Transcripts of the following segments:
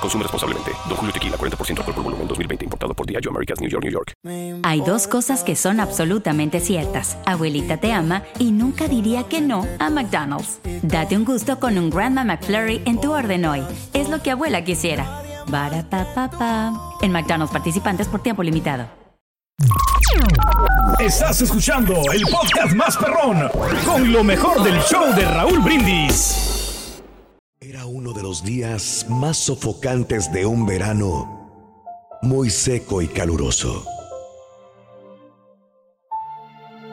Consume responsablemente. Don Julio Tequila, 40% alcohol por volumen, 2020. Importado por Diageo Americas, New York, New York. Hay dos cosas que son absolutamente ciertas. Abuelita te ama y nunca diría que no a McDonald's. Date un gusto con un Grandma McFlurry en tu orden hoy. Es lo que abuela quisiera. Barapapapa. En McDonald's participantes por tiempo limitado. Estás escuchando el podcast más perrón con lo mejor del show de Raúl Brindis. De los días más sofocantes de un verano muy seco y caluroso.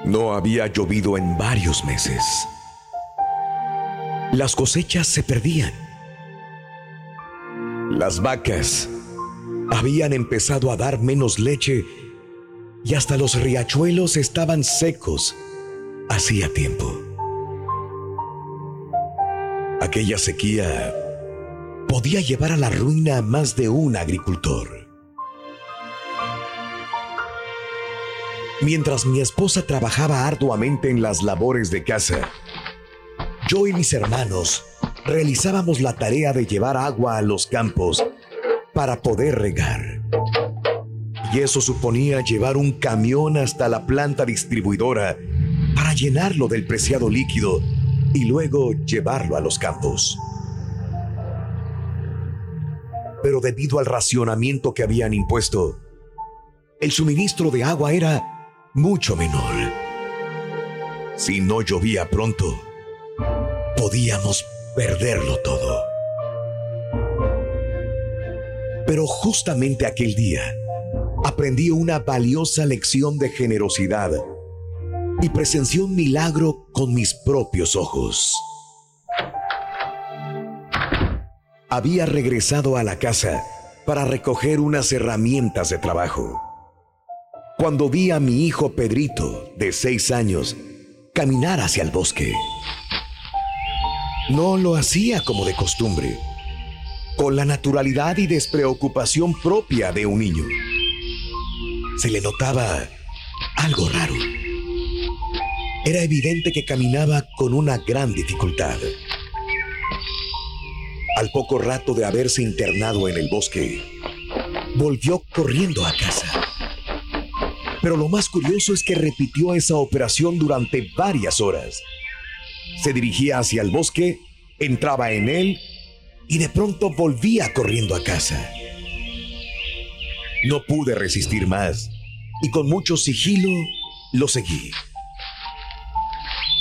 No había llovido en varios meses. Las cosechas se perdían. Las vacas habían empezado a dar menos leche y hasta los riachuelos estaban secos hacía tiempo. Aquella sequía podía llevar a la ruina a más de un agricultor. Mientras mi esposa trabajaba arduamente en las labores de casa, yo y mis hermanos realizábamos la tarea de llevar agua a los campos para poder regar. Y eso suponía llevar un camión hasta la planta distribuidora para llenarlo del preciado líquido y luego llevarlo a los campos. Pero debido al racionamiento que habían impuesto, el suministro de agua era mucho menor. Si no llovía pronto, podíamos perderlo todo. Pero justamente aquel día aprendí una valiosa lección de generosidad y presencié un milagro con mis propios ojos. Había regresado a la casa para recoger unas herramientas de trabajo. Cuando vi a mi hijo Pedrito, de seis años, caminar hacia el bosque. No lo hacía como de costumbre, con la naturalidad y despreocupación propia de un niño. Se le notaba algo raro. Era evidente que caminaba con una gran dificultad. Al poco rato de haberse internado en el bosque, volvió corriendo a casa. Pero lo más curioso es que repitió esa operación durante varias horas. Se dirigía hacia el bosque, entraba en él y de pronto volvía corriendo a casa. No pude resistir más y con mucho sigilo lo seguí.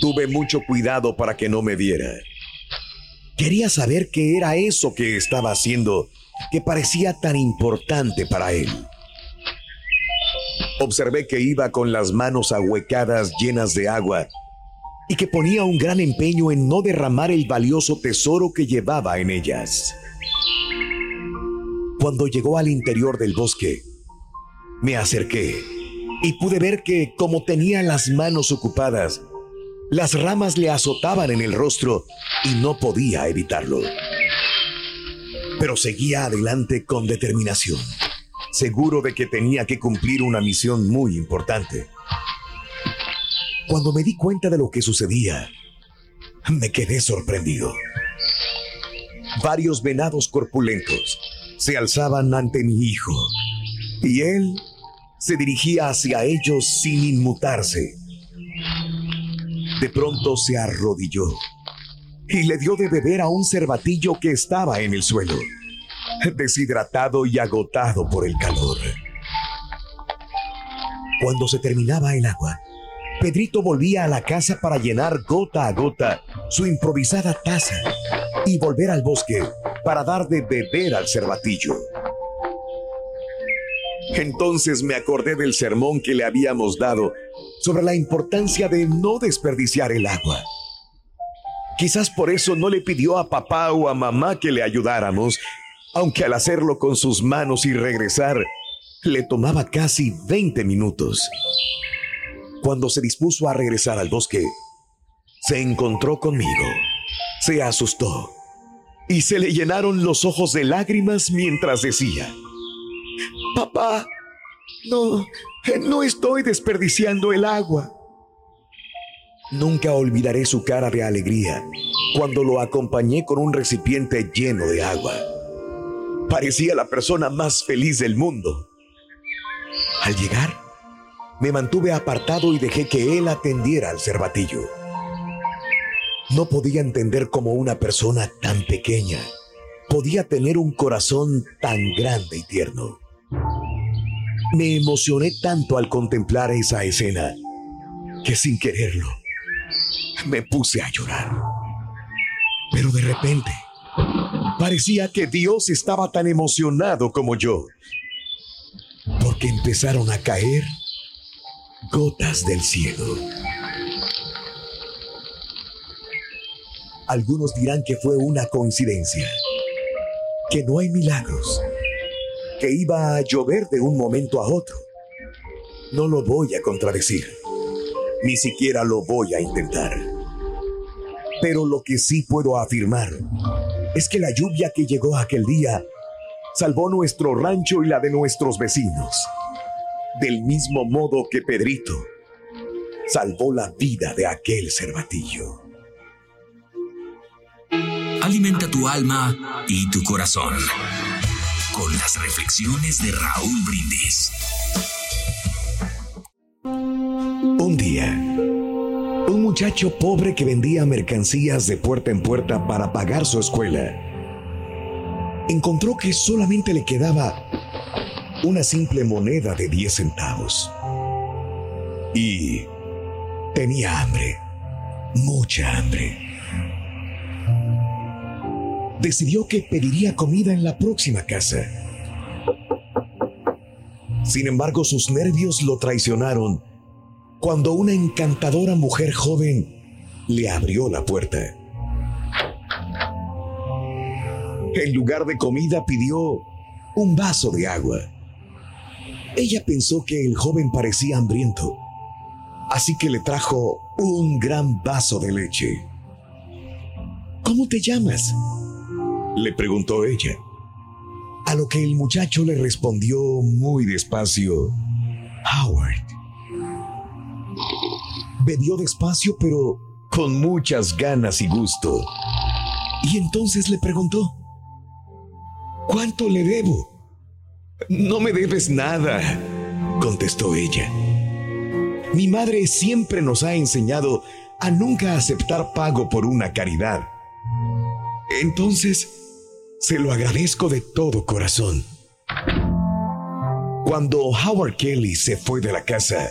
Tuve mucho cuidado para que no me viera. Quería saber qué era eso que estaba haciendo que parecía tan importante para él. Observé que iba con las manos ahuecadas llenas de agua y que ponía un gran empeño en no derramar el valioso tesoro que llevaba en ellas. Cuando llegó al interior del bosque, me acerqué y pude ver que, como tenía las manos ocupadas, las ramas le azotaban en el rostro y no podía evitarlo. Pero seguía adelante con determinación, seguro de que tenía que cumplir una misión muy importante. Cuando me di cuenta de lo que sucedía, me quedé sorprendido. Varios venados corpulentos se alzaban ante mi hijo y él se dirigía hacia ellos sin inmutarse. De pronto se arrodilló y le dio de beber a un cervatillo que estaba en el suelo, deshidratado y agotado por el calor. Cuando se terminaba el agua, Pedrito volvía a la casa para llenar gota a gota su improvisada taza y volver al bosque para dar de beber al cervatillo. Entonces me acordé del sermón que le habíamos dado sobre la importancia de no desperdiciar el agua. Quizás por eso no le pidió a papá o a mamá que le ayudáramos, aunque al hacerlo con sus manos y regresar, le tomaba casi 20 minutos. Cuando se dispuso a regresar al bosque, se encontró conmigo, se asustó y se le llenaron los ojos de lágrimas mientras decía, Papá, no, no estoy desperdiciando el agua. Nunca olvidaré su cara de alegría cuando lo acompañé con un recipiente lleno de agua. Parecía la persona más feliz del mundo. Al llegar, me mantuve apartado y dejé que él atendiera al cervatillo. No podía entender cómo una persona tan pequeña podía tener un corazón tan grande y tierno. Me emocioné tanto al contemplar esa escena que sin quererlo me puse a llorar. Pero de repente, parecía que Dios estaba tan emocionado como yo, porque empezaron a caer gotas del cielo. Algunos dirán que fue una coincidencia, que no hay milagros, que iba a llover de un momento a otro. No lo voy a contradecir, ni siquiera lo voy a intentar. Pero lo que sí puedo afirmar es que la lluvia que llegó aquel día salvó nuestro rancho y la de nuestros vecinos, del mismo modo que Pedrito salvó la vida de aquel cervatillo. Alimenta tu alma y tu corazón con las reflexiones de Raúl Brindis. Un día, un muchacho pobre que vendía mercancías de puerta en puerta para pagar su escuela, encontró que solamente le quedaba una simple moneda de 10 centavos. Y tenía hambre, mucha hambre decidió que pediría comida en la próxima casa. Sin embargo, sus nervios lo traicionaron cuando una encantadora mujer joven le abrió la puerta. En lugar de comida pidió un vaso de agua. Ella pensó que el joven parecía hambriento, así que le trajo un gran vaso de leche. ¿Cómo te llamas? Le preguntó ella. A lo que el muchacho le respondió muy despacio, Howard. Bebió despacio pero con muchas ganas y gusto. Y entonces le preguntó, ¿cuánto le debo? No me debes nada, contestó ella. Mi madre siempre nos ha enseñado a nunca aceptar pago por una caridad. Entonces, se lo agradezco de todo corazón. Cuando Howard Kelly se fue de la casa,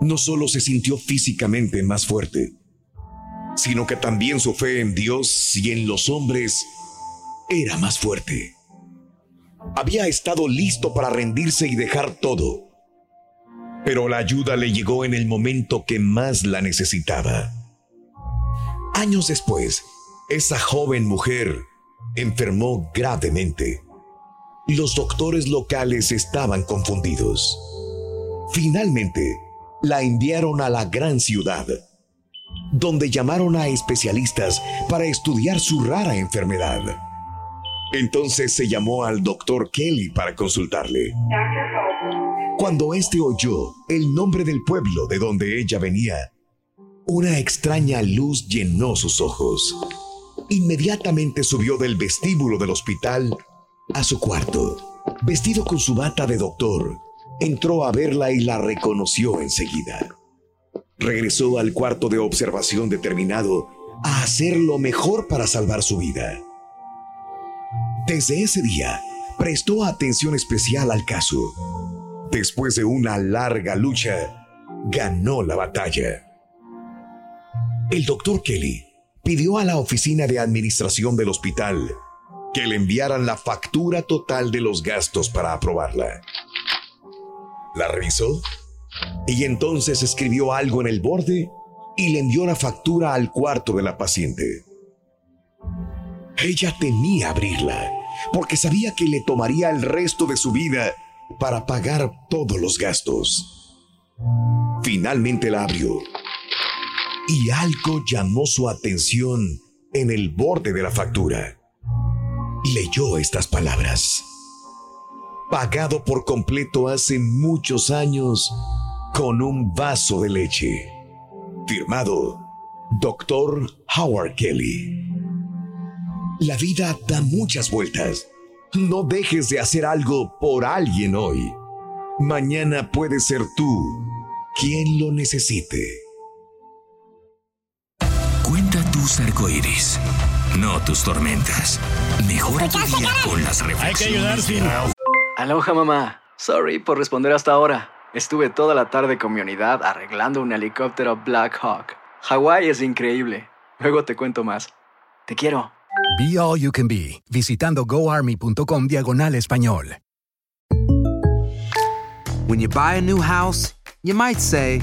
no solo se sintió físicamente más fuerte, sino que también su fe en Dios y en los hombres era más fuerte. Había estado listo para rendirse y dejar todo, pero la ayuda le llegó en el momento que más la necesitaba. Años después, esa joven mujer enfermó gravemente. Los doctores locales estaban confundidos. Finalmente, la enviaron a la gran ciudad, donde llamaron a especialistas para estudiar su rara enfermedad. Entonces se llamó al doctor Kelly para consultarle. Cuando éste oyó el nombre del pueblo de donde ella venía, una extraña luz llenó sus ojos. Inmediatamente subió del vestíbulo del hospital a su cuarto. Vestido con su bata de doctor, entró a verla y la reconoció enseguida. Regresó al cuarto de observación determinado a hacer lo mejor para salvar su vida. Desde ese día, prestó atención especial al caso. Después de una larga lucha, ganó la batalla. El doctor Kelly pidió a la oficina de administración del hospital que le enviaran la factura total de los gastos para aprobarla. La revisó y entonces escribió algo en el borde y le envió la factura al cuarto de la paciente. Ella temía abrirla porque sabía que le tomaría el resto de su vida para pagar todos los gastos. Finalmente la abrió y algo llamó su atención en el borde de la factura. Leyó estas palabras. Pagado por completo hace muchos años con un vaso de leche. Firmado, Dr. Howard Kelly. La vida da muchas vueltas. No dejes de hacer algo por alguien hoy. Mañana puede ser tú quien lo necesite. Tus arcoíris, no tus tormentas. Mejora tu día con las reflexiones. de Raúl. Aloha mamá. Sorry por responder hasta ahora. Estuve toda la tarde con mi unidad arreglando un helicóptero Black Hawk. Hawái es increíble. Luego te cuento más. Te quiero. Be All You Can Be, visitando goarmy.com diagonal español. When you buy a new house, you might say,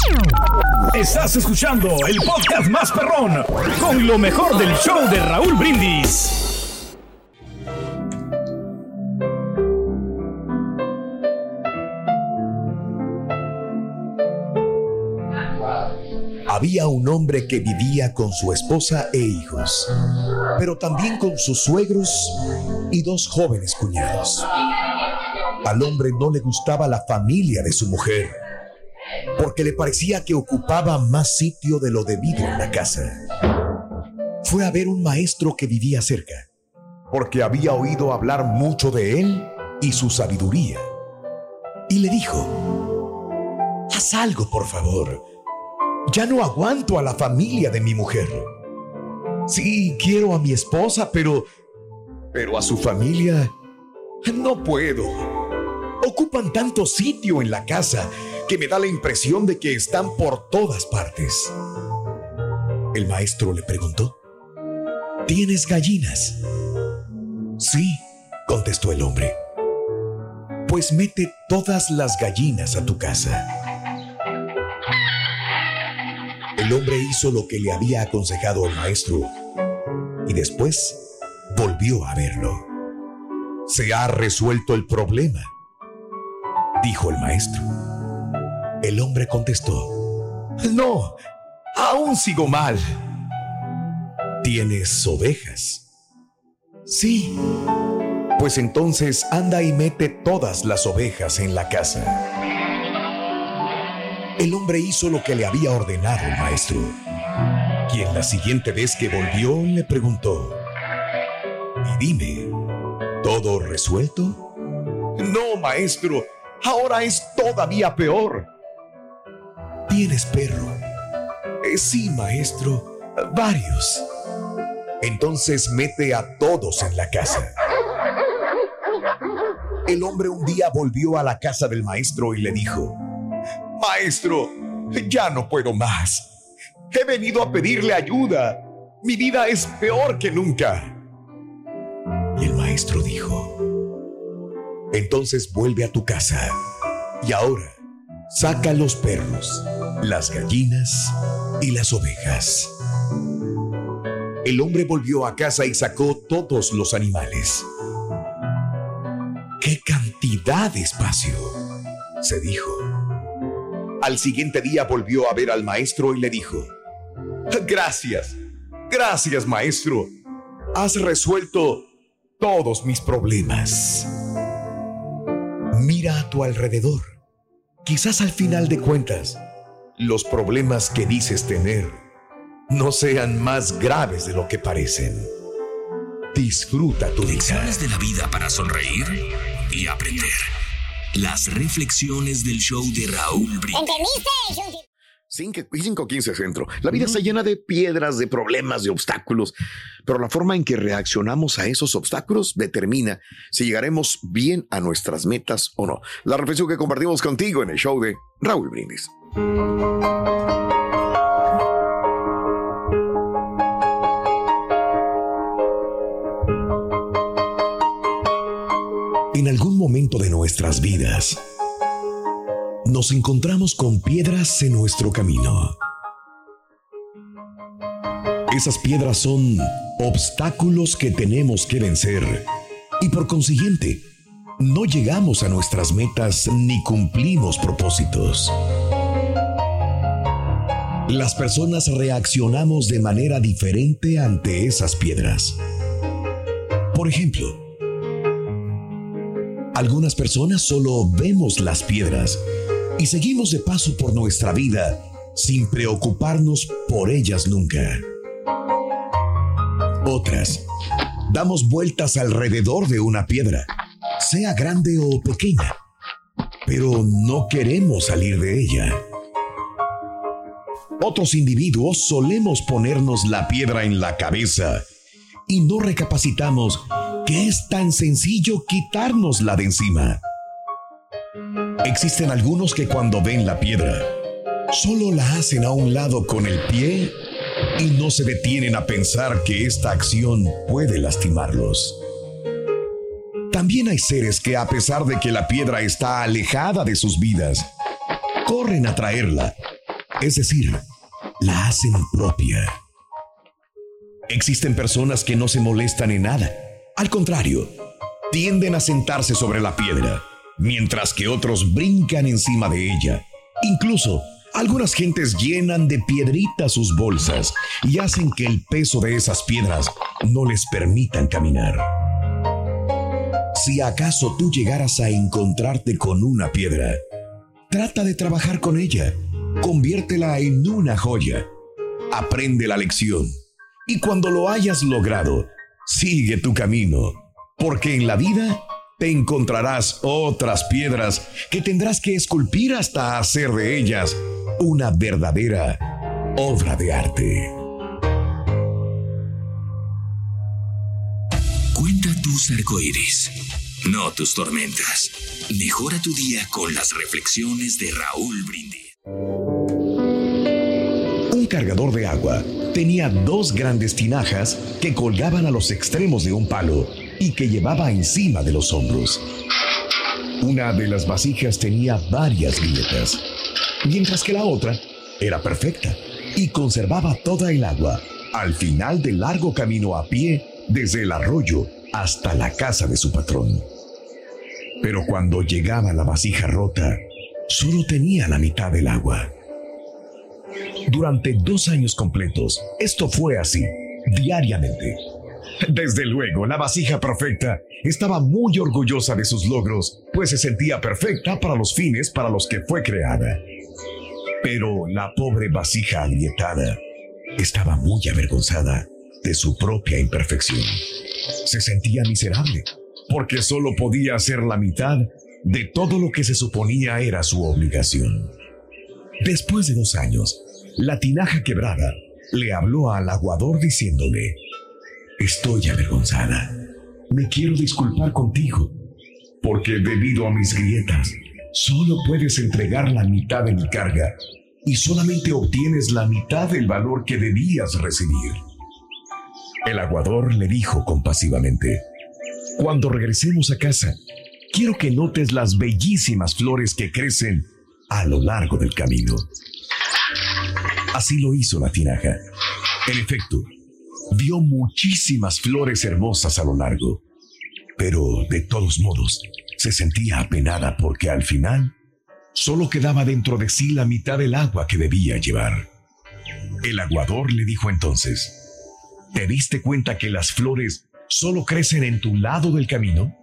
Estás escuchando el podcast más perrón con lo mejor del show de Raúl Brindis. Había un hombre que vivía con su esposa e hijos, pero también con sus suegros y dos jóvenes cuñados. Al hombre no le gustaba la familia de su mujer, porque le parecía que ocupaba más sitio de lo debido en la casa. Fue a ver un maestro que vivía cerca, porque había oído hablar mucho de él y su sabiduría. Y le dijo, haz algo, por favor. Ya no aguanto a la familia de mi mujer. Sí, quiero a mi esposa, pero... Pero a su familia... No puedo. Ocupan tanto sitio en la casa que me da la impresión de que están por todas partes. El maestro le preguntó, ¿tienes gallinas? Sí, contestó el hombre. Pues mete todas las gallinas a tu casa. El hombre hizo lo que le había aconsejado el maestro y después volvió a verlo. Se ha resuelto el problema, dijo el maestro. El hombre contestó, no, aún sigo mal. ¿Tienes ovejas? Sí. Pues entonces anda y mete todas las ovejas en la casa. El hombre hizo lo que le había ordenado el maestro, quien la siguiente vez que volvió le preguntó, dime, ¿todo resuelto? No, maestro, ahora es todavía peor. ¿Tienes perro? "Eh, sí, maestro, varios. Entonces mete a todos en la casa. El hombre un día volvió a la casa del maestro y le dijo, Maestro, ya no puedo más. He venido a pedirle ayuda. Mi vida es peor que nunca. Y el maestro dijo, entonces vuelve a tu casa y ahora saca los perros, las gallinas y las ovejas. El hombre volvió a casa y sacó todos los animales. ¡Qué cantidad de espacio! se dijo. Al siguiente día volvió a ver al maestro y le dijo, Gracias, gracias maestro. Has resuelto todos mis problemas. Mira a tu alrededor. Quizás al final de cuentas, los problemas que dices tener no sean más graves de lo que parecen. Disfruta tu vida. Lecciones de la vida para sonreír y aprender. Las reflexiones del show de Raúl Brindis. 515 Centro. La vida está llena de piedras, de problemas, de obstáculos, pero la forma en que reaccionamos a esos obstáculos determina si llegaremos bien a nuestras metas o no. La reflexión que compartimos contigo en el show de Raúl Brindis. En algún momento de nuestras vidas, nos encontramos con piedras en nuestro camino. Esas piedras son obstáculos que tenemos que vencer y por consiguiente no llegamos a nuestras metas ni cumplimos propósitos. Las personas reaccionamos de manera diferente ante esas piedras. Por ejemplo, algunas personas solo vemos las piedras y seguimos de paso por nuestra vida sin preocuparnos por ellas nunca. Otras, damos vueltas alrededor de una piedra, sea grande o pequeña, pero no queremos salir de ella. Otros individuos solemos ponernos la piedra en la cabeza y no recapacitamos que es tan sencillo quitárnosla de encima. Existen algunos que cuando ven la piedra, solo la hacen a un lado con el pie y no se detienen a pensar que esta acción puede lastimarlos. También hay seres que a pesar de que la piedra está alejada de sus vidas, corren a traerla, es decir, la hacen propia. Existen personas que no se molestan en nada, al contrario, tienden a sentarse sobre la piedra mientras que otros brincan encima de ella. Incluso, algunas gentes llenan de piedritas sus bolsas y hacen que el peso de esas piedras no les permitan caminar. Si acaso tú llegaras a encontrarte con una piedra, trata de trabajar con ella, conviértela en una joya, aprende la lección y cuando lo hayas logrado, sigue tu camino, porque en la vida te encontrarás otras piedras que tendrás que esculpir hasta hacer de ellas una verdadera obra de arte. Cuenta tus arcoíris, no tus tormentas. Mejora tu día con las reflexiones de Raúl Brindis. Un cargador de agua tenía dos grandes tinajas que colgaban a los extremos de un palo y que llevaba encima de los hombros. Una de las vasijas tenía varias grietas, mientras que la otra era perfecta y conservaba toda el agua al final del largo camino a pie desde el arroyo hasta la casa de su patrón. Pero cuando llegaba la vasija rota, solo tenía la mitad del agua. Durante dos años completos, esto fue así, diariamente. Desde luego, la vasija perfecta estaba muy orgullosa de sus logros, pues se sentía perfecta para los fines para los que fue creada. Pero la pobre vasija agrietada estaba muy avergonzada de su propia imperfección. Se sentía miserable, porque solo podía hacer la mitad de todo lo que se suponía era su obligación. Después de dos años, la tinaja quebrada le habló al aguador diciéndole, Estoy avergonzada. Me quiero disculpar contigo, porque debido a mis grietas, solo puedes entregar la mitad de mi carga y solamente obtienes la mitad del valor que debías recibir. El aguador le dijo compasivamente, Cuando regresemos a casa, quiero que notes las bellísimas flores que crecen a lo largo del camino. Así lo hizo la tinaja. En efecto, vio muchísimas flores hermosas a lo largo, pero de todos modos se sentía apenada porque al final solo quedaba dentro de sí la mitad del agua que debía llevar. El aguador le dijo entonces, ¿te diste cuenta que las flores solo crecen en tu lado del camino?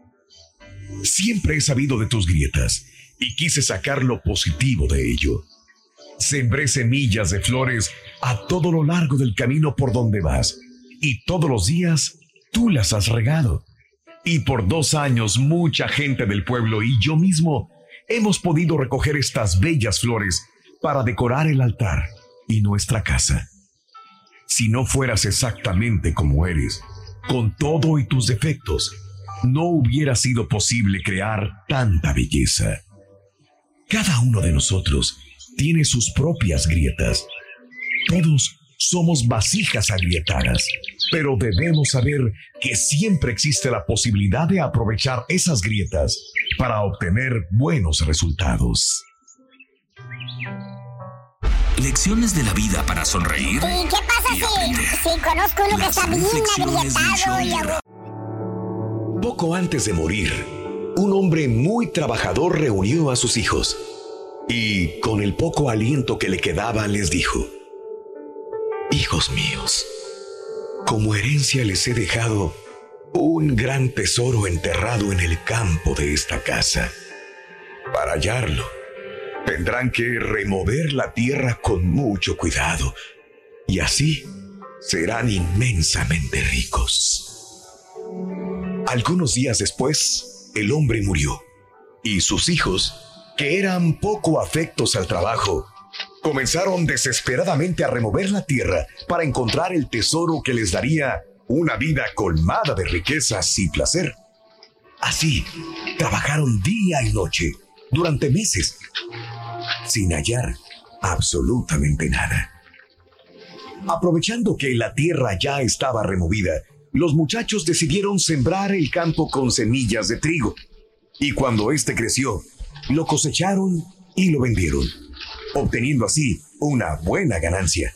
Siempre he sabido de tus grietas y quise sacar lo positivo de ello. Sembré semillas de flores a todo lo largo del camino por donde vas y todos los días tú las has regado. Y por dos años mucha gente del pueblo y yo mismo hemos podido recoger estas bellas flores para decorar el altar y nuestra casa. Si no fueras exactamente como eres, con todo y tus defectos, no hubiera sido posible crear tanta belleza. Cada uno de nosotros tiene sus propias grietas. Todos somos vasijas agrietadas, pero debemos saber que siempre existe la posibilidad de aprovechar esas grietas para obtener buenos resultados. Lecciones de la vida para sonreír. ¿Y qué pasa si, si conozco uno que está bien agrietado y Poco antes de morir, un hombre muy trabajador reunió a sus hijos y, con el poco aliento que le quedaba, les dijo, Hijos míos, como herencia les he dejado un gran tesoro enterrado en el campo de esta casa. Para hallarlo, tendrán que remover la tierra con mucho cuidado y así serán inmensamente ricos. Algunos días después, el hombre murió y sus hijos, que eran poco afectos al trabajo, comenzaron desesperadamente a remover la tierra para encontrar el tesoro que les daría una vida colmada de riquezas y placer. Así, trabajaron día y noche durante meses, sin hallar absolutamente nada. Aprovechando que la tierra ya estaba removida, los muchachos decidieron sembrar el campo con semillas de trigo. Y cuando éste creció, lo cosecharon y lo vendieron obteniendo así una buena ganancia.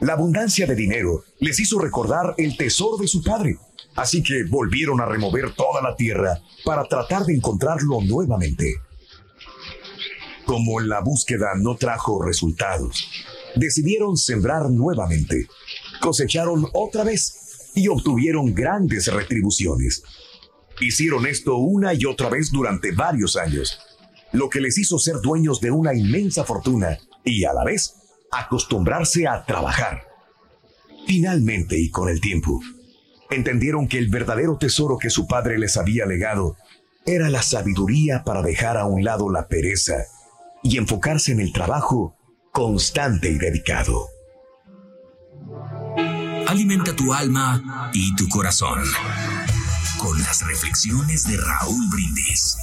La abundancia de dinero les hizo recordar el tesoro de su padre, así que volvieron a remover toda la tierra para tratar de encontrarlo nuevamente. Como la búsqueda no trajo resultados, decidieron sembrar nuevamente, cosecharon otra vez y obtuvieron grandes retribuciones. Hicieron esto una y otra vez durante varios años lo que les hizo ser dueños de una inmensa fortuna y a la vez acostumbrarse a trabajar. Finalmente y con el tiempo, entendieron que el verdadero tesoro que su padre les había legado era la sabiduría para dejar a un lado la pereza y enfocarse en el trabajo constante y dedicado. Alimenta tu alma y tu corazón con las reflexiones de Raúl Brindis.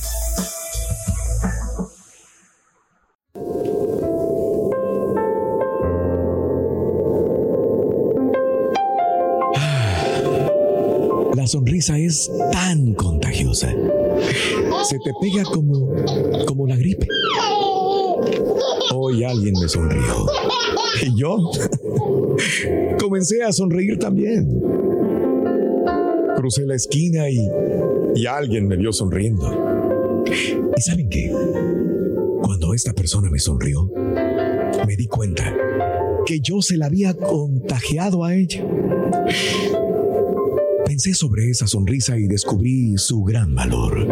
La sonrisa es tan contagiosa. Se te pega como, como la gripe. Hoy alguien me sonrió. Y yo comencé a sonreír también. Crucé la esquina y, y alguien me vio sonriendo. ¿Y saben qué? Cuando esta persona me sonrió, me di cuenta que yo se la había contagiado a ella. Pensé sobre esa sonrisa y descubrí su gran valor.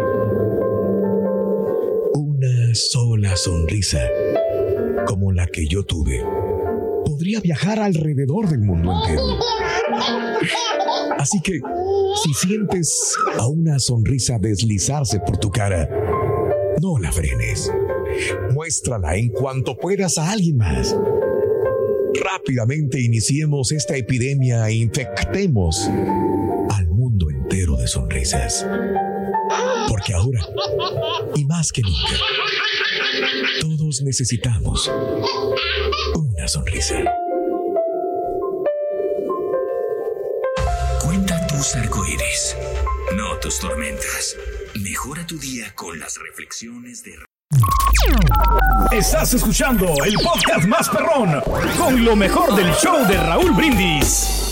Una sola sonrisa, como la que yo tuve, podría viajar alrededor del mundo entero. Así que, si sientes a una sonrisa deslizarse por tu cara, no la frenes. Muéstrala en cuanto puedas a alguien más. Rápidamente iniciemos esta epidemia e infectemos de sonrisas. Porque ahora, y más que nunca, todos necesitamos una sonrisa. Cuenta tus arcoíris, no tus tormentas. Mejora tu día con las reflexiones de... Estás escuchando el podcast más perrón con lo mejor del show de Raúl Brindis.